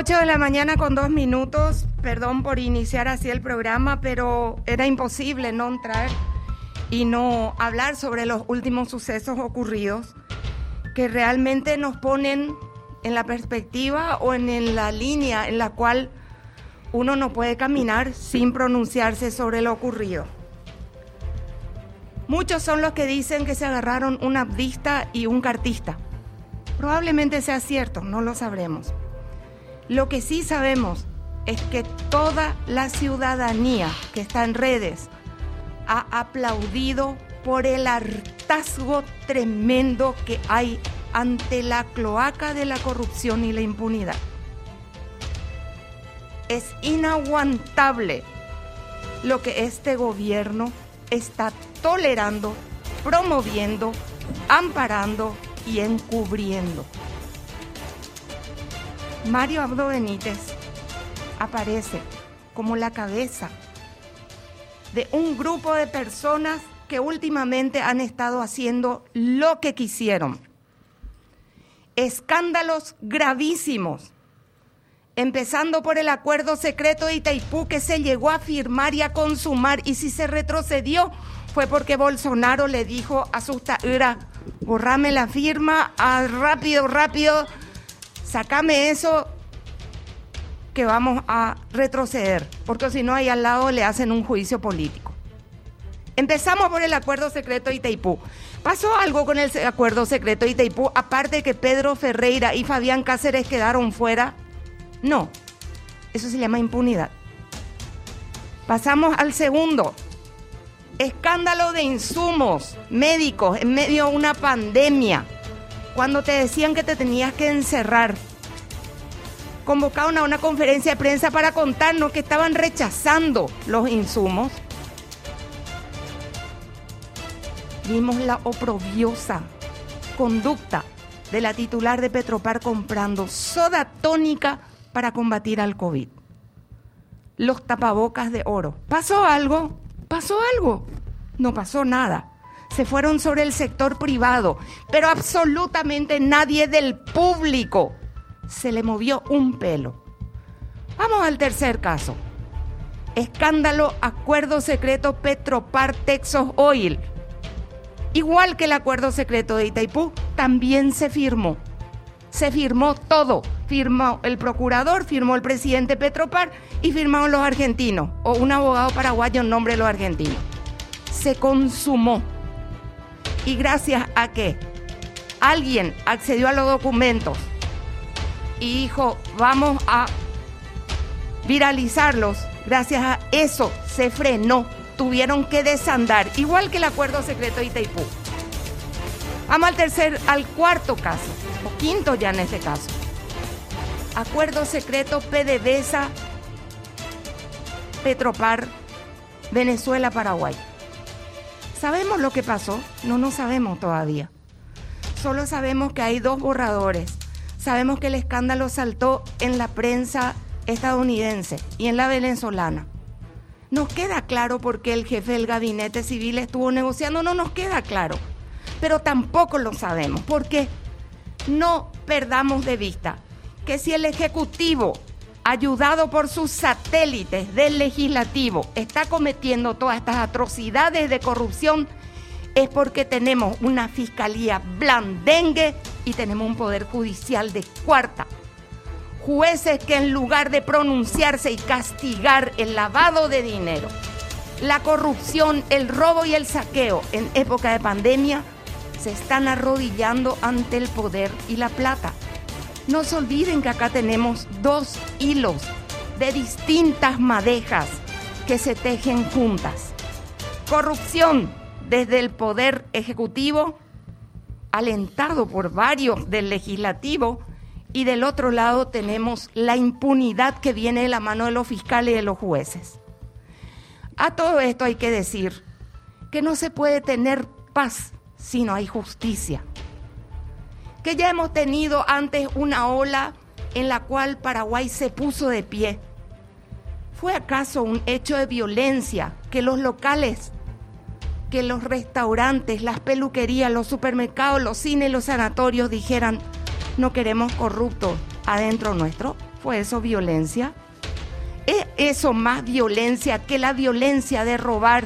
8 de la mañana con dos minutos. Perdón por iniciar así el programa, pero era imposible no entrar y no hablar sobre los últimos sucesos ocurridos que realmente nos ponen en la perspectiva o en la línea en la cual uno no puede caminar sin pronunciarse sobre lo ocurrido. Muchos son los que dicen que se agarraron un abdista y un cartista. Probablemente sea cierto, no lo sabremos. Lo que sí sabemos es que toda la ciudadanía que está en redes ha aplaudido por el hartazgo tremendo que hay ante la cloaca de la corrupción y la impunidad. Es inaguantable lo que este gobierno está tolerando, promoviendo, amparando y encubriendo. Mario Abdo Benítez aparece como la cabeza de un grupo de personas que últimamente han estado haciendo lo que quisieron. Escándalos gravísimos, empezando por el acuerdo secreto de Itaipú que se llegó a firmar y a consumar, y si se retrocedió fue porque Bolsonaro le dijo a su taura, borrame la firma, ah, rápido, rápido, sacame eso que vamos a retroceder, porque si no ahí al lado le hacen un juicio político. Empezamos por el acuerdo secreto Itaipú. ¿Pasó algo con el acuerdo secreto Itaipú, aparte de que Pedro Ferreira y Fabián Cáceres quedaron fuera? No, eso se llama impunidad. Pasamos al segundo. Escándalo de insumos médicos en medio de una pandemia. Cuando te decían que te tenías que encerrar. Convocaron a una conferencia de prensa para contarnos que estaban rechazando los insumos. Vimos la oprobiosa conducta de la titular de Petropar comprando soda tónica para combatir al COVID. Los tapabocas de oro. ¿Pasó algo? ¿Pasó algo? No pasó nada. Se fueron sobre el sector privado, pero absolutamente nadie del público se le movió un pelo. Vamos al tercer caso. Escándalo, acuerdo secreto Petropar Texas Oil. Igual que el acuerdo secreto de Itaipú, también se firmó. Se firmó todo firmó el procurador, firmó el presidente Petropar y firmaron los argentinos, o un abogado paraguayo en nombre de los argentinos. Se consumó. Y gracias a que alguien accedió a los documentos y dijo, vamos a viralizarlos, gracias a eso se frenó, tuvieron que desandar, igual que el acuerdo secreto de Itaipú. Vamos al tercer, al cuarto caso, o quinto ya en este caso acuerdo secreto PDVSA, Petropar, Venezuela, Paraguay. ¿Sabemos lo que pasó? No, no sabemos todavía. Solo sabemos que hay dos borradores. Sabemos que el escándalo saltó en la prensa estadounidense y en la venezolana. Nos queda claro por qué el jefe del gabinete civil estuvo negociando, no nos queda claro. Pero tampoco lo sabemos. ¿Por qué? No perdamos de vista que si el Ejecutivo, ayudado por sus satélites del Legislativo, está cometiendo todas estas atrocidades de corrupción, es porque tenemos una fiscalía blandengue y tenemos un poder judicial de cuarta. Jueces que en lugar de pronunciarse y castigar el lavado de dinero, la corrupción, el robo y el saqueo en época de pandemia, se están arrodillando ante el poder y la plata. No se olviden que acá tenemos dos hilos de distintas madejas que se tejen juntas. Corrupción desde el poder ejecutivo, alentado por varios del legislativo, y del otro lado tenemos la impunidad que viene de la mano de los fiscales y de los jueces. A todo esto hay que decir que no se puede tener paz si no hay justicia que ya hemos tenido antes una ola en la cual Paraguay se puso de pie. ¿Fue acaso un hecho de violencia que los locales, que los restaurantes, las peluquerías, los supermercados, los cines, los sanatorios dijeran, no queremos corruptos adentro nuestro? ¿Fue eso violencia? ¿Es eso más violencia que la violencia de robar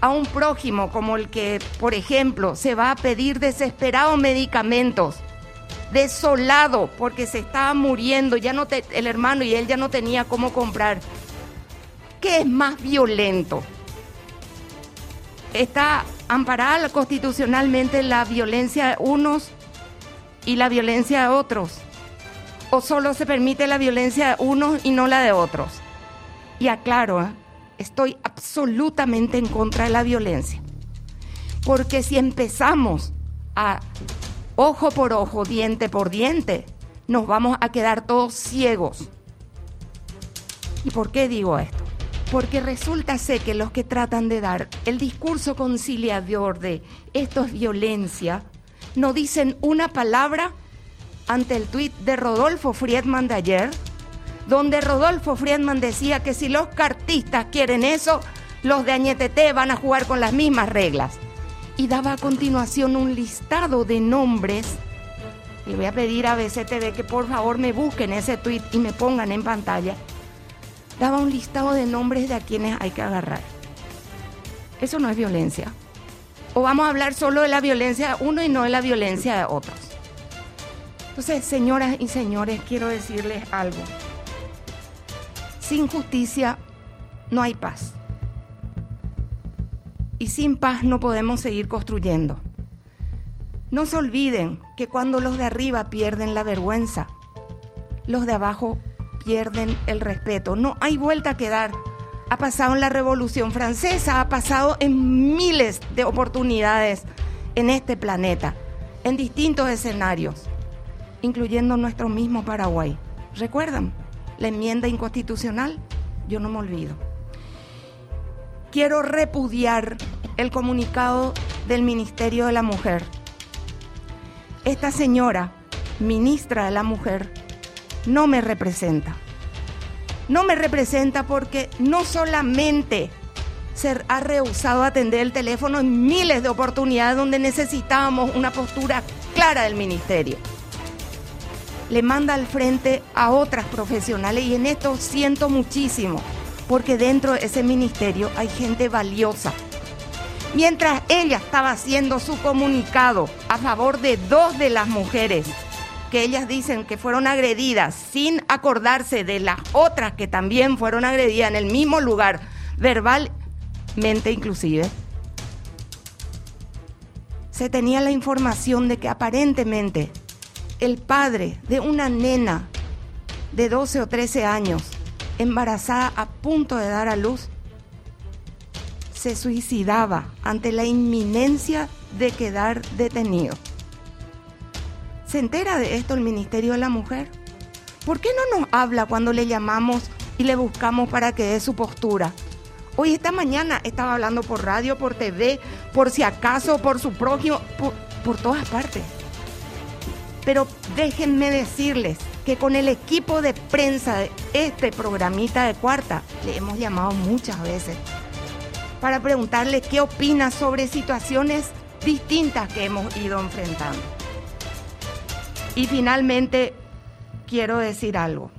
a un prójimo como el que, por ejemplo, se va a pedir desesperado medicamentos, desolado porque se estaba muriendo, ya no el hermano y él ya no tenía cómo comprar? ¿Qué es más violento? Está amparada constitucionalmente la violencia de unos y la violencia de otros. O solo se permite la violencia de unos y no la de otros. Y aclaro, ¿eh? Estoy absolutamente en contra de la violencia. Porque si empezamos a ojo por ojo, diente por diente, nos vamos a quedar todos ciegos. ¿Y por qué digo esto? Porque resulta ser que los que tratan de dar el discurso conciliador de esto es violencia, no dicen una palabra ante el tuit de Rodolfo Friedman de ayer, donde Rodolfo Friedman decía que si los cartistas quieren eso, los de Añetete van a jugar con las mismas reglas. Y daba a continuación un listado de nombres. Le voy a pedir a BCTV que por favor me busquen ese tuit y me pongan en pantalla. Daba un listado de nombres de a quienes hay que agarrar. Eso no es violencia. O vamos a hablar solo de la violencia de uno y no de la violencia de otros. Entonces, señoras y señores, quiero decirles algo. Sin justicia no hay paz. Y sin paz no podemos seguir construyendo. No se olviden que cuando los de arriba pierden la vergüenza, los de abajo pierden el respeto. No hay vuelta que dar. Ha pasado en la Revolución Francesa, ha pasado en miles de oportunidades en este planeta, en distintos escenarios, incluyendo nuestro mismo Paraguay. ¿Recuerdan? La enmienda inconstitucional, yo no me olvido. Quiero repudiar el comunicado del Ministerio de la Mujer. Esta señora, ministra de la Mujer, no me representa. No me representa porque no solamente se ha rehusado atender el teléfono en miles de oportunidades donde necesitábamos una postura clara del ministerio le manda al frente a otras profesionales y en esto siento muchísimo, porque dentro de ese ministerio hay gente valiosa. Mientras ella estaba haciendo su comunicado a favor de dos de las mujeres que ellas dicen que fueron agredidas sin acordarse de las otras que también fueron agredidas en el mismo lugar, verbalmente inclusive, se tenía la información de que aparentemente el padre de una nena de 12 o 13 años, embarazada a punto de dar a luz, se suicidaba ante la inminencia de quedar detenido. ¿Se entera de esto el Ministerio de la Mujer? ¿Por qué no nos habla cuando le llamamos y le buscamos para que dé su postura? Hoy esta mañana estaba hablando por radio, por TV, por si acaso, por su prójimo, por, todas partes. Pero déjenme decirles que con el equipo de prensa de este programita de cuarta le hemos llamado muchas veces para preguntarle qué opina sobre situaciones distintas que hemos ido enfrentando. Y finalmente quiero decir algo.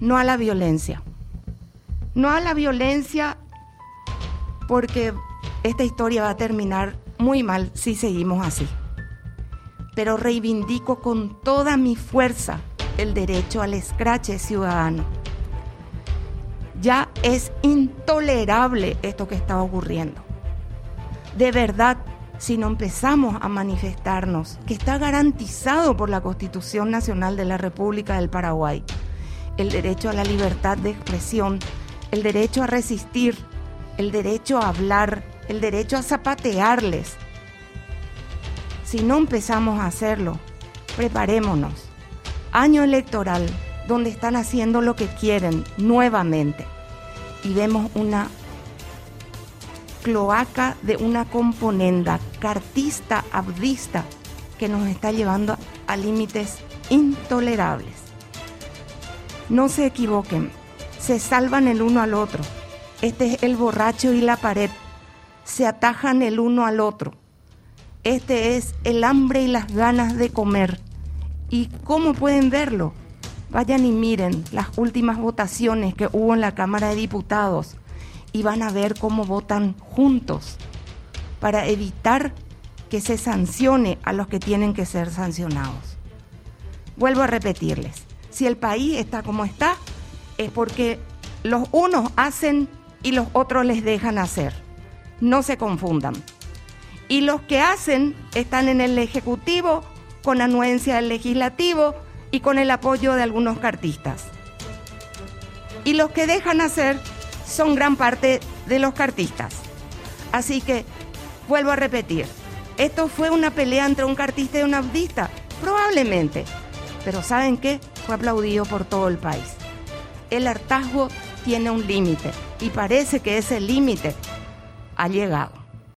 No a la violencia. No a la violencia porque esta historia va a terminar muy mal si seguimos así pero reivindico con toda mi fuerza el derecho al escrache ciudadano. Ya es intolerable esto que está ocurriendo. De verdad, si no empezamos a manifestarnos, que está garantizado por la Constitución Nacional de la República del Paraguay, el derecho a la libertad de expresión, el derecho a resistir, el derecho a hablar, el derecho a zapatearles, si no empezamos a hacerlo, preparémonos. Año electoral, donde están haciendo lo que quieren nuevamente. Y vemos una cloaca de una componenda cartista, abdista, que nos está llevando a límites intolerables. No se equivoquen, se salvan el uno al otro. Este es el borracho y la pared. Se atajan el uno al otro este es el hambre y las ganas de comer. ¿Y cómo pueden verlo? Vayan y miren las últimas votaciones que hubo en la Cámara de Diputados y van a ver cómo votan juntos para evitar que se sancione a los que tienen que ser sancionados. Vuelvo a repetirles, si el país está como está, es porque los unos hacen y los otros les dejan hacer. No se confundan. Y los que hacen están en el Ejecutivo con anuencia del Legislativo y con el apoyo de algunos cartistas. Y los que dejan hacer son gran parte de los cartistas. Así que, vuelvo a repetir, ¿esto fue una pelea entre un cartista y un audista? Probablemente. Pero ¿saben qué? Fue aplaudido por todo el país. El hartazgo tiene un límite y parece que ese límite ha llegado.